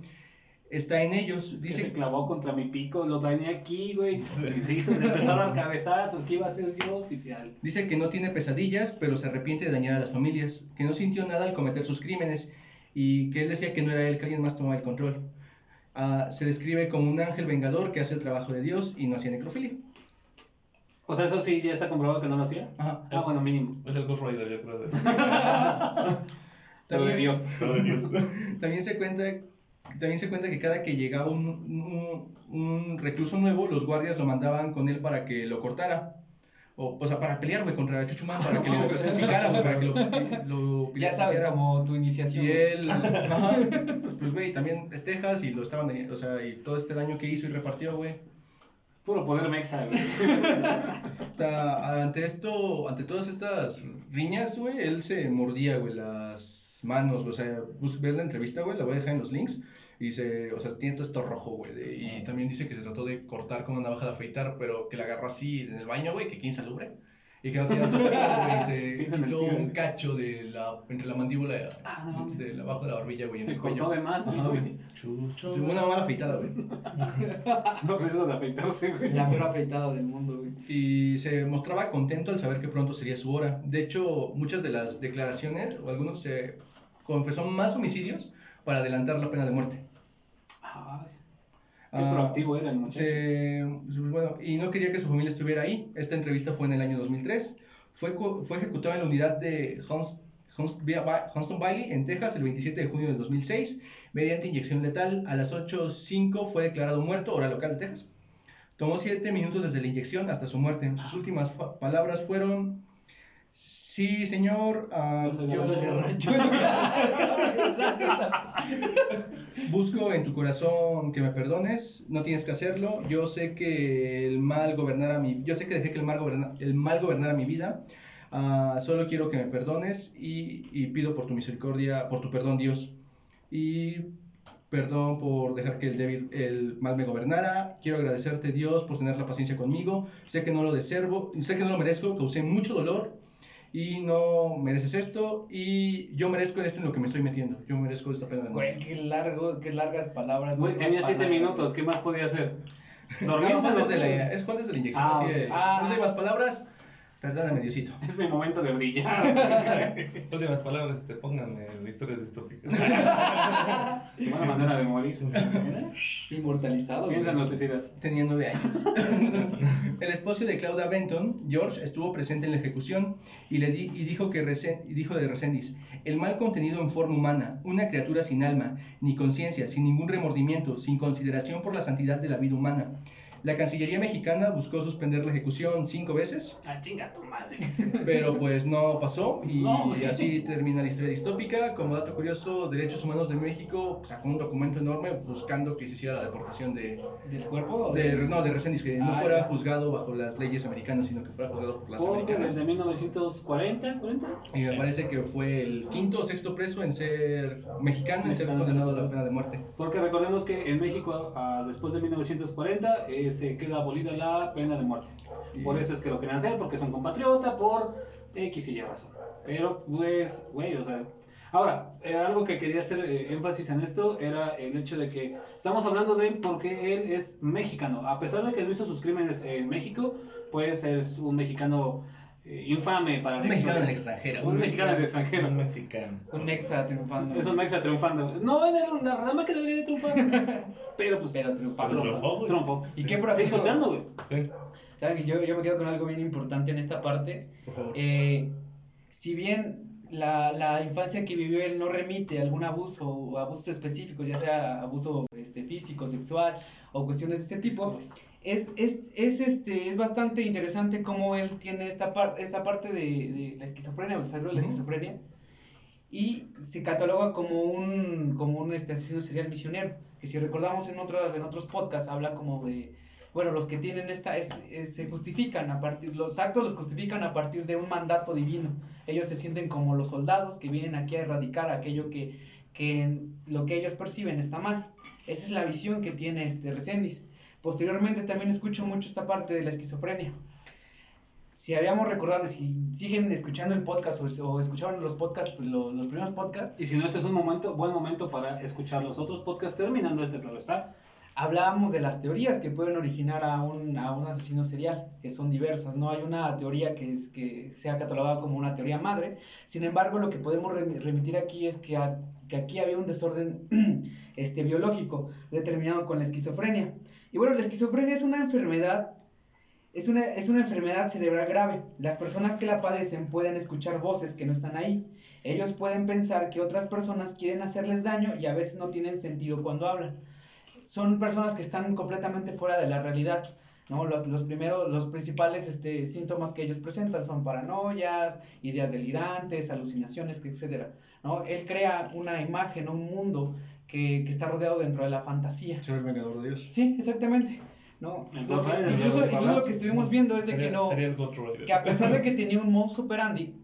está en ellos. Que se Dice clavó contra mi pico, lo tenía aquí, güey. Y se hizo, le empezó a cabezazos, que iba a ser yo oficial. Dice que no tiene pesadillas, pero se arrepiente de dañar a las familias, que no sintió nada al cometer sus crímenes y que él decía que no era él, que alguien más tomaba el control. Ah, se describe como un ángel vengador que hace el trabajo de Dios y no hacía necrofilia. O sea, eso sí ya está comprobado que no lo hacía. Ajá. Ah, bueno, mínimo. Es el Ghost Rider, yo creo. de- Pero de También- Dios. Todo de Dios. También se cuenta, también se cuenta que cada que llegaba un, un- un recluso nuevo, los guardias lo mandaban con él para que lo cortara. O, o sea, para pelear, güey, contra Chuchumán, para que lo sacrificara, güey, para que lo, lo Ya sabes, como tu iniciación. Y él, ajá, pues güey, también es Texas y lo estaban, o sea, y todo este daño que hizo y repartió, güey. Puro poder mexa, güey. Ta- Ante esto, ante todas estas riñas, güey, él se mordía, güey, las manos, o sea, ves la entrevista, güey, la voy a dejar en los links. Y dice, o sea, tiene todo esto rojo, güey. de- Y también dice que se trató de cortar con una navaja de afeitar, pero que la agarró así en el baño, güey, que quién salubre. Y que no tenía filo, güey. y Se quitó un cacho de la, entre la mandíbula Ah, no mames. de abajo de la barbilla, güey, en Se el cuello. cortó de más, Ajá, güey. Chucho. Sí, Una mala afeitada, güey. No riesgo de afeitarse, güey. La peor afeitada del mundo, güey. Y se mostraba contento al saber que pronto sería su hora. De hecho, muchas de las declaraciones, o algunos, se confesó más homicidios para adelantar la pena de muerte. Qué Ah, proactivo era el muchacho. Se- bueno, y no quería que su familia estuviera ahí. Esta entrevista fue en el año 2003. Fue, fue ejecutado en la unidad de Huntston Valley, en Texas, el 27 de junio del 2006, mediante inyección letal. A las 8.05 fue declarado muerto, hora local de Texas. Tomó siete minutos desde la inyección hasta su muerte. Sus últimas palabras fueron, sí, señor, ah, Yo soy de rancho. Busco en tu corazón que me perdones, no tienes que hacerlo. Yo sé que el mal gobernara mi, yo sé que dejé que el mal, goberna- el mal gobernara mi vida. Ah, solo quiero que me perdones y, y pido por tu misericordia, por tu perdón, Dios. Y perdón por dejar que el el mal me gobernara. Quiero agradecerte, Dios, por tener la paciencia conmigo. Sé que no lo deservo, sé que no lo merezco, causé mucho dolor y no mereces esto y yo merezco esto en lo que me estoy metiendo. Yo merezco esta pena de Güey, muerte. qué largo, qué largas palabras. Güey, no tenía más siete palabras. minutos, ¿qué más podía hacer? No, Juan no desde sé. la, es Juan desde la inyección. Ah, así ah. últimas palabras, perdóname, Diosito. Es mi momento de brillar. Últimas palabras, este, pónganme historias distópicas. Qué buena manera de morir. Inmortalizado. güey. Piensa en los suicidas. Tenía nueve años. El esposo de Claudia Benton, George, estuvo presente en la ejecución y, le di- y dijo, que Resen- y dijo de Resendiz, el mal contenido en forma humana, una criatura sin alma, ni conciencia, sin ningún remordimiento, sin consideración por la santidad de la vida humana. La Cancillería mexicana buscó suspender la ejecución cinco veces, Ah, chinga tu madre. pero pues no pasó y No, así termina la historia distópica. Como dato curioso, Derechos Humanos de México sacó un documento enorme buscando que se hiciera la deportación de, ¿Del cuerpo? de, no, de Resendiz, que no Ah, fuera ya. juzgado bajo las leyes americanas, sino que fuera juzgado por las Porque americanas. desde 1940, 40. Y me parece que fue el quinto o sexto preso en ser mexicano en ser condenado a la pena de muerte. Porque recordemos que en México, ah, después de 1940, eh, se queda abolida la pena de muerte. Por eso es que lo quieren hacer, porque son compatriota, por X y Y razón. Pero, pues, güey, o sea. Ahora, eh, algo que quería hacer eh, énfasis en esto era el hecho de que estamos hablando de él porque él es mexicano. A pesar de que no hizo sus crímenes en México, pues es un mexicano eh, infame para Un la mexicano en el historia. extranjero. Un mexicano en el extranjero. Un mexicano. Un mexa triunfando. Es un mexa triunfando. No en el- la rama que debería de triunfar. Pero pues. Pero triunfando. Triunfó. Triunfó. ¿Y qué Se proceso? hizo güey. Sí. ¿Saben que Yo, yo me quedo con algo bien importante en esta parte. Por favor. Eh, si bien la, la infancia que vivió él no remite a algún abuso o abusos específicos, ya sea abuso este, físico, sexual o cuestiones de este tipo, es, es, es, este, es bastante interesante cómo él tiene esta, par- esta parte de, de la esquizofrenia, o el de la esquizofrenia, y se cataloga como un, como un este, asesino serial misionero, que si recordamos en otros, en otros podcasts habla como de, bueno, los que tienen esta, es, es- se justifican a partir, los actos los justifican a partir de un mandato divino, ellos se sienten como los soldados que vienen aquí a erradicar aquello que, que lo que ellos perciben está mal, esa es la visión que tiene este Resendiz. Posteriormente también escucho mucho esta parte de la esquizofrenia. Si habíamos recordado, si siguen escuchando el podcast o, o escucharon los podcasts, pues, lo- los primeros podcasts, Y si no, este es un momento, buen momento para escuchar los otros podcasts terminando este, claro está. hablábamos de las teorías que pueden originar a un, a un asesino serial, que son diversas. No hay una teoría que, es, que sea catalogada como una teoría madre. Sin embargo, lo que podemos remi- remitir aquí es que, a- que aquí había un desorden este, biológico determinado con la esquizofrenia. Y bueno, la esquizofrenia es una enfermedad. Es una, es una enfermedad cerebral grave. Las personas que la padecen pueden escuchar voces que no están ahí. Ellos pueden pensar que otras personas quieren hacerles daño y a veces no tienen sentido cuando hablan son personas que están completamente fuera de la realidad. ¿no? Los, los primeros, los principales este, síntomas que ellos presentan son paranoias, ideas delirantes, alucinaciones, etcétera, ¿no? Él crea una imagen, un mundo que, que está rodeado dentro de la fantasía. Ser el vengador de Dios. Sí, exactamente. ¿no? Rider, incluso, incluso lo que estuvimos viendo es de Sería, que no, sería el que a pesar de que tenía un modus operandi,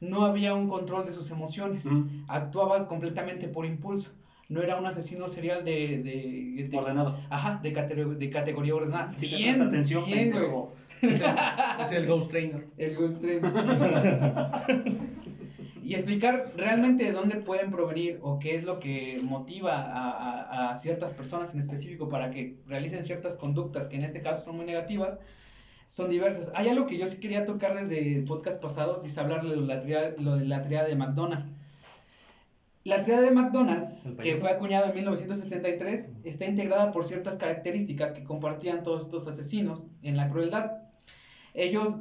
no había un control de sus emociones. Ujú. Actuaba completamente por impulso. No era un asesino serial de, de, de- Ordenado. Ajá, de, catero- de categoría ordenada. Sí, te bien, presta atención, bien, güey. Es el Ghost Trainer. El Ghost Train. y explicar realmente de dónde pueden provenir o qué es lo que motiva a, a- a ciertas personas en específico para que realicen ciertas conductas que en este caso son muy negativas, son diversas. Hay algo que yo sí quería tocar desde podcast pasados y es hablar de la triada, lo de la triada de McDonald. La triada de McDonald, El que fue acuñada en 1963, está integrada por ciertas características que compartían todos estos asesinos en la crueldad. Ellos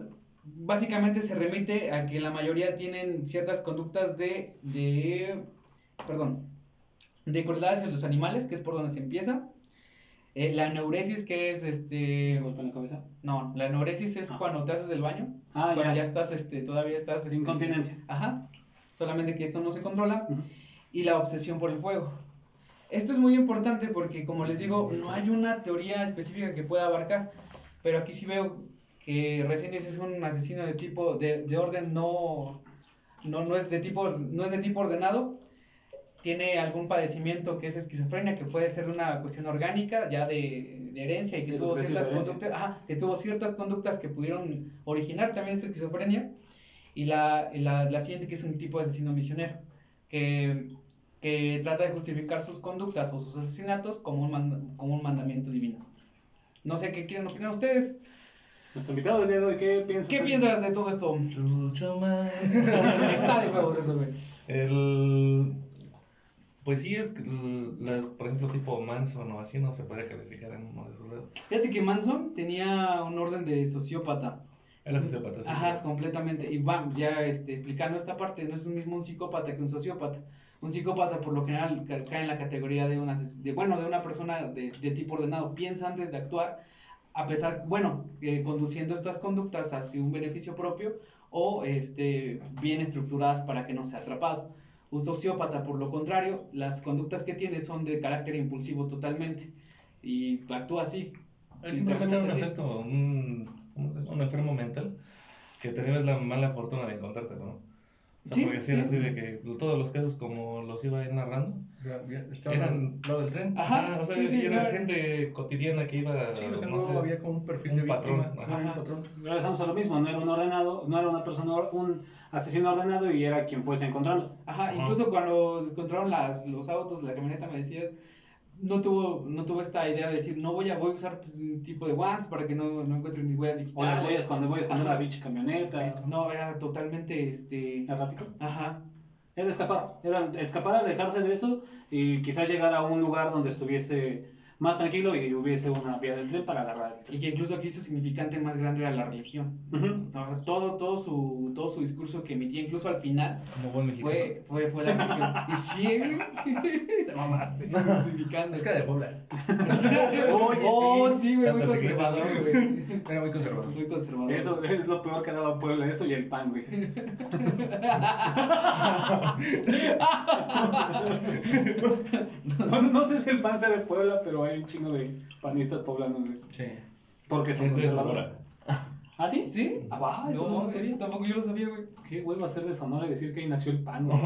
básicamente se remite a que la mayoría tienen ciertas conductas de, de perdón, de crueldad hacia los animales, que es por donde se empieza. Eh, la neuresis, que es este. golpe en la cabeza. No, la neuresis es Ah. cuando te haces del baño. Ah, cuando ya. ya estás, este, todavía estás. este, Incontinencia. Ajá. Solamente que esto no se controla. Y la obsesión por el fuego. Esto es muy importante porque, como les digo, no hay una teoría específica que pueda abarcar. Pero aquí sí veo que Reséndiz es un asesino de tipo, de, de orden no, no, no es de tipo, no es de tipo ordenado. Tiene algún padecimiento que es esquizofrenia, que puede ser una cuestión orgánica, ya de, de herencia, y que tuvo, ciertas conductas, ajá, que tuvo ciertas conductas que pudieron originar también esta esquizofrenia. Y la, la, la siguiente que es un tipo de asesino misionero, que, que trata de justificar sus conductas o sus asesinatos como un, como un mandamiento divino. No sé qué quieren opinar ustedes. Nuestro invitado del día de hoy, ¿qué piensas? ¿Qué piensas de todo esto? Chucho man. Está de huevos eso, güey. El. Pues sí, es que las, por ejemplo, tipo Manson o así no se puede calificar en uno de esos lados. Fíjate que Manson tenía un orden de sociópata. Era sociópata, sí. Ajá, completamente. Y vamos, ya este, explicando esta parte, no es un mismo un psicópata que un sociópata. Un psicópata por lo general ca- cae en la categoría de una, de, bueno, de una persona de, de tipo ordenado. Piensa antes de actuar, a pesar, bueno, eh, conduciendo estas conductas hacia un beneficio propio o este, bien estructuradas para que no sea atrapado. Un sociópata, por lo contrario, las conductas que tiene son de carácter impulsivo totalmente y actúa así. Es simplemente un efecto, un, enfermo mental que tenías la mala fortuna de encontrártelo, ¿no? O sea, Sí, porque sí era sí. así de que todos los casos como los iba a ir narrando, Estaban Eran- lado del tren. Ajá, ah, o sea, sí, sí, era gente cotidiana que iba, Sí, o sea, no no, sé, había como un perfil un de patrón, víctima. ajá. Ajá, un patrón. Regresamos a lo mismo, no era un ordenado, no era una persona, un asesino ordenado y era quien fuese encontrando. Ajá, Ajá. incluso cuando encontraron las, los autos, la camioneta, me decías, no tuvo, no tuvo esta idea de decir, no voy a, voy a usar un tipo de guantes para que no, no encuentren mis huellas O digitales. las huellas cuando voy a esconder la bicha camioneta. No, era totalmente, este, Errático. ajá, Era escapar, era escapar, alejarse de eso y quizás llegar a un lugar donde estuviese más tranquilo y hubiese una vía del tren para agarrar el y que incluso aquí su significante más grande era la religión. Ujú. O sea, todo, todo su, todo su discurso que emitía, incluso al final, como buen mexicano. fue, fue, fue la religión. Y sí, güey, Te mamaste. significante. Es que era de Puebla. Oye, oh, sí. sí, güey, muy conservador, güey. Era muy conservador. Muy conservador. Eso es lo peor que ha dado Puebla, eso y el pan, güey. no, no sé si el pan sea de Puebla, pero hay un chingo de panistas poblanos, güey. Sí. Porque son Es de. Sonora. ¿Ah, sí? ¿Sí? Ah, va, eso no, no, sé. eso tampoco yo lo sabía, güey. Qué huevo hacer de Sonora y decir que ahí nació el pan, güey.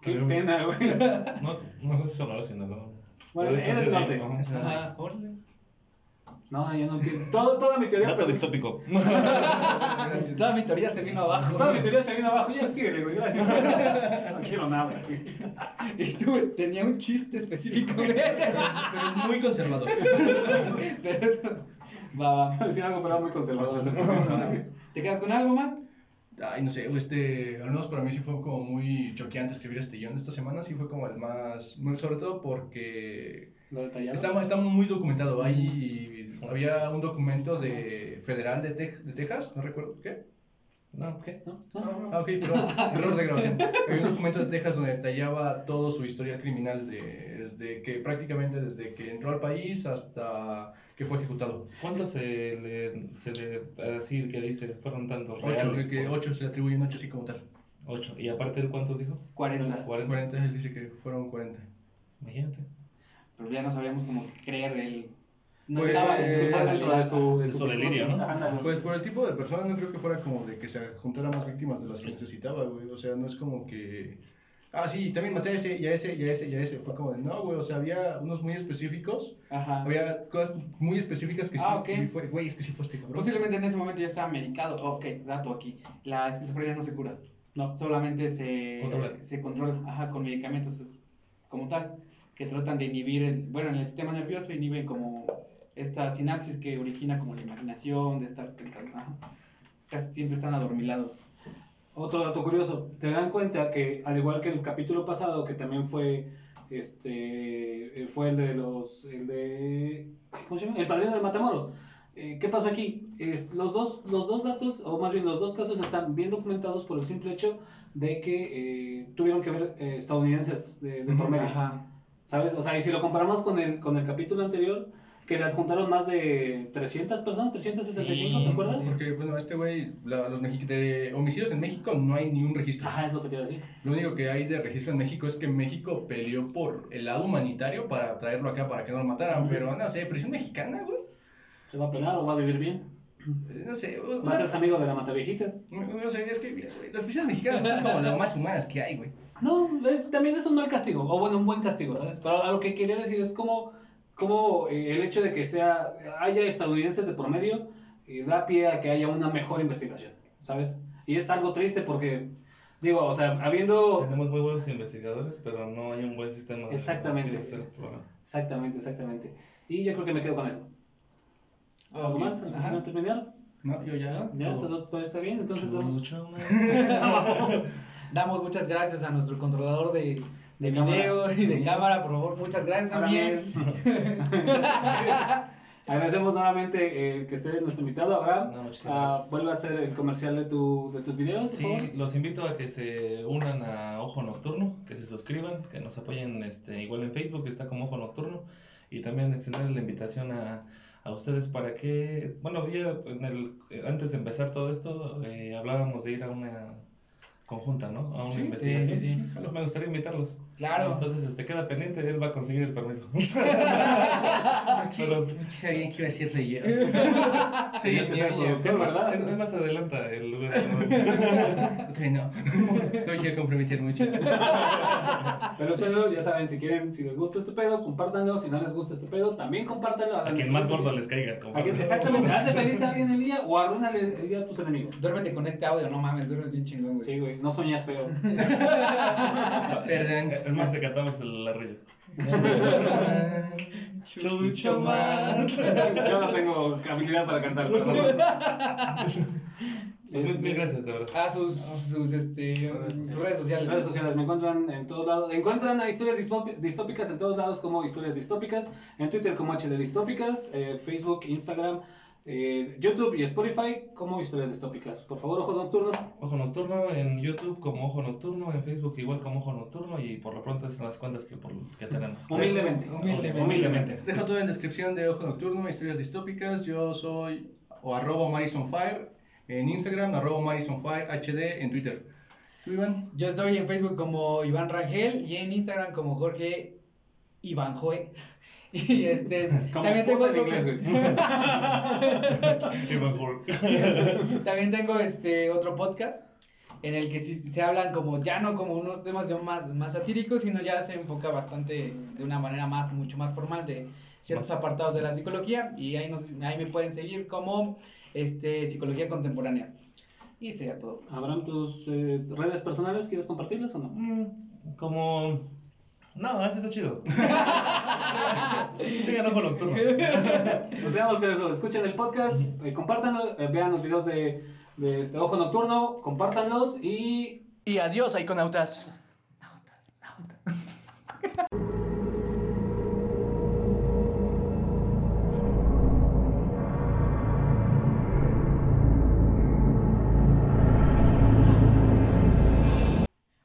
Qué Pero- pena, güey. No, no es Sonora, Sinaloa. Bueno, es del norte. Ajá, órale. No, ya no entiendo. Todo, toda mi teoría. Dato pero- distópico. Toda mi teoría se vino abajo. Toda mi teoría se vino abajo. Ya escríbele, güey. Gracias. No quiero nada. Y tú, tenía un chiste específico, güey. Pero es muy conservador. Pero eso. Va, va. Decir algo, pero muy conservador. ¿Te quedas con algo, man? Ay, no sé, este, al menos para mí sí fue como muy choqueante escribir este guion esta semana, sí fue como el más, sobre todo porque Lo detallado. está, está muy documentado, hay, había un documento de federal de, Tej- de Texas, no recuerdo qué, No, ¿Qué? ¿No? ¿No? ah ok, perdón, error de grabación, había un documento de Texas donde detallaba todo su historial criminal, de, desde que prácticamente desde que entró al país hasta que fue ejecutado, ¿Cuántos se le, se le, así que dice, fueron tantos ocho, reales? de que ocho se le atribuyen ocho así como tal, Ocho. ¿Y aparte de cuántos dijo? 40. 40. 40, él dice que fueron 40. Imagínate. Pero ya no sabíamos cómo creer el. No Pues, estaba eh, Si fue dentro de su, de su delirio, ¿no? Pues por el tipo de persona no creo que fuera como de que se juntara más víctimas de las que necesitaba, güey. O sea, no es como que... Ah, sí, también maté a ese, y a ese, y a ese, y a ese. Fue como de, no, güey, o sea, había unos muy específicos. Ajá. Había cosas muy específicas que sí, Ah, fue, güey, es que sí fue este cabrón. Posiblemente en ese momento ya estaba medicado. Ok, dato aquí. La esquizofrenia no se cura. No. Solamente se Controla. se controla ajá, con medicamentos es- como tal. Que tratan de inhibir, el, bueno, en el sistema nervioso inhiben como esta sinapsis que origina como la imaginación, de estar pensando. Casi siempre están adormilados. Otro dato curioso, te dan cuenta que al igual que el capítulo pasado, que también fue este fue el de los el de ¿cómo se llama? El padrino de Matamoros. Eh, ¿Qué pasó aquí? Es- los dos los dos datos o más bien los dos casos están bien documentados por el simple hecho de que eh, tuvieron que ver eh, estadounidenses de, de por medio. Ajá. ¿Sabes? O sea, y si lo comparamos con el, con el capítulo anterior, que le adjuntaron más de 300 personas, 365, Sí, ¿te acuerdas? sí, Porque, bueno, este güey, los de homicidios en México no hay ni un registro. Ajá, es lo que te iba a decir. Lo único que hay de registro en México es que México peleó por el lado humanitario para traerlo acá para que no lo mataran. Pero no sé, prisión mexicana, güey. ¿Se va a pelar o va a vivir bien? Eh, No sé, ¿Va a ser amigo de la Mataviejitas? no, no sé, es que mira, güey, las prisiones mexicanas son como las más humanas que hay, güey. No, es, también es un mal castigo, o bueno, un buen castigo, ¿sabes? Pero a lo que quería decir es como, como eh, el hecho de que sea, haya estadounidenses de por medio eh, da pie a que haya una mejor investigación, ¿sabes? Y es algo triste porque, digo, o sea, habiendo... Tenemos muy buenos investigadores, pero no hay un buen sistema. de- Exactamente. Exactamente, exactamente. Y yo creo que me quedo con eso. ¿Algo Ok. más? Ajá. ¿No terminar? No, yo ya. ¿Ya? todo. ¿Todo, todo está bien? Entonces vamos... Damos muchas gracias a nuestro controlador de, de De video cámara. y de cámara, por favor, muchas gracias también. Agradecemos nuevamente eh, que esté nuestro invitado, Abraham. No, Ah, vuelve a hacer el comercial de, tu, de tus videos, por Sí, favor. los invito a que se unan a Ojo Nocturno, que se suscriban, que nos apoyen este, igual en Facebook, que está como Ojo Nocturno, y también extender la invitación a, a ustedes para que, bueno, ya en el, antes de empezar todo esto, eh, hablábamos de ir a una conjunta, ¿no? A una Sí, investigación. sí, sí. Pues me gustaría invitarlos. Claro. Entonces, este, queda pendiente, él va a conseguir el permiso. Aquí, Pero- aquí sabían que iba a ser relleno. Tenías que ser productor, es ¿verdad? es- es más adelanta el lugar. Otra no. No quiero comprometer mucho. Pero espero, ya saben, si quieren, si les gusta este pedo, compártanlo. Si no les gusta este pedo, también compártanlo. A quien más gordo les caiga. A quien- Exactamente, hazle feliz a alguien el día o arruínale el día a tus enemigos. Duérmete con este audio, no mames, duermes bien chingón, güey. Sí, güey, no sueñas feo. Perdón. Es más, te cantamos el arrillo. Chucho man. Yo no tengo habilidad para cantar. Este, mil gracias, de verdad. A sus, sus, este, sus redes sociales. redes sociales me encuentran en todos lados. Encuentran a historias distópi- distópicas en todos lados como historias distópicas. En Twitter como HD Distópicas. eh, Facebook, Instagram, eh, YouTube y Spotify como historias distópicas. Por favor, ojo nocturno. Ojo Nocturno en YouTube como Ojo Nocturno, en Facebook igual como Ojo Nocturno y por lo pronto esas son las cuentas que, por, que tenemos. Humildemente. Humildemente. Humildemente. Dejo todo en descripción de Ojo Nocturno, historias distópicas. Yo soy o arroba Marison5 en Instagram, arroba Marison5 HD en Twitter. ¿Tú, Iván? Yo estoy en Facebook como Iván Rangel y en Instagram como Jorge Iván Joe. Y este, Como también tengo en inglés, también tengo este otro podcast en el que sí se hablan como ya no como unos temas más, más satíricos, sino ya se enfoca bastante de una manera más mucho más formal de ciertos apartados de la psicología y ahí nos ahí me pueden seguir como este psicología contemporánea. Y sería todo. Abraham, tus eh, redes personales, ¿quieres compartirlas o no? Mm, Como. No, ese está chido. Sigan Ojo Nocturno. Nos vemos que eso. Escuchen el podcast, eh, compártanlo, eh, vean los videos de, de este Ojo Nocturno, compártanlos y Y adiós, iconautas.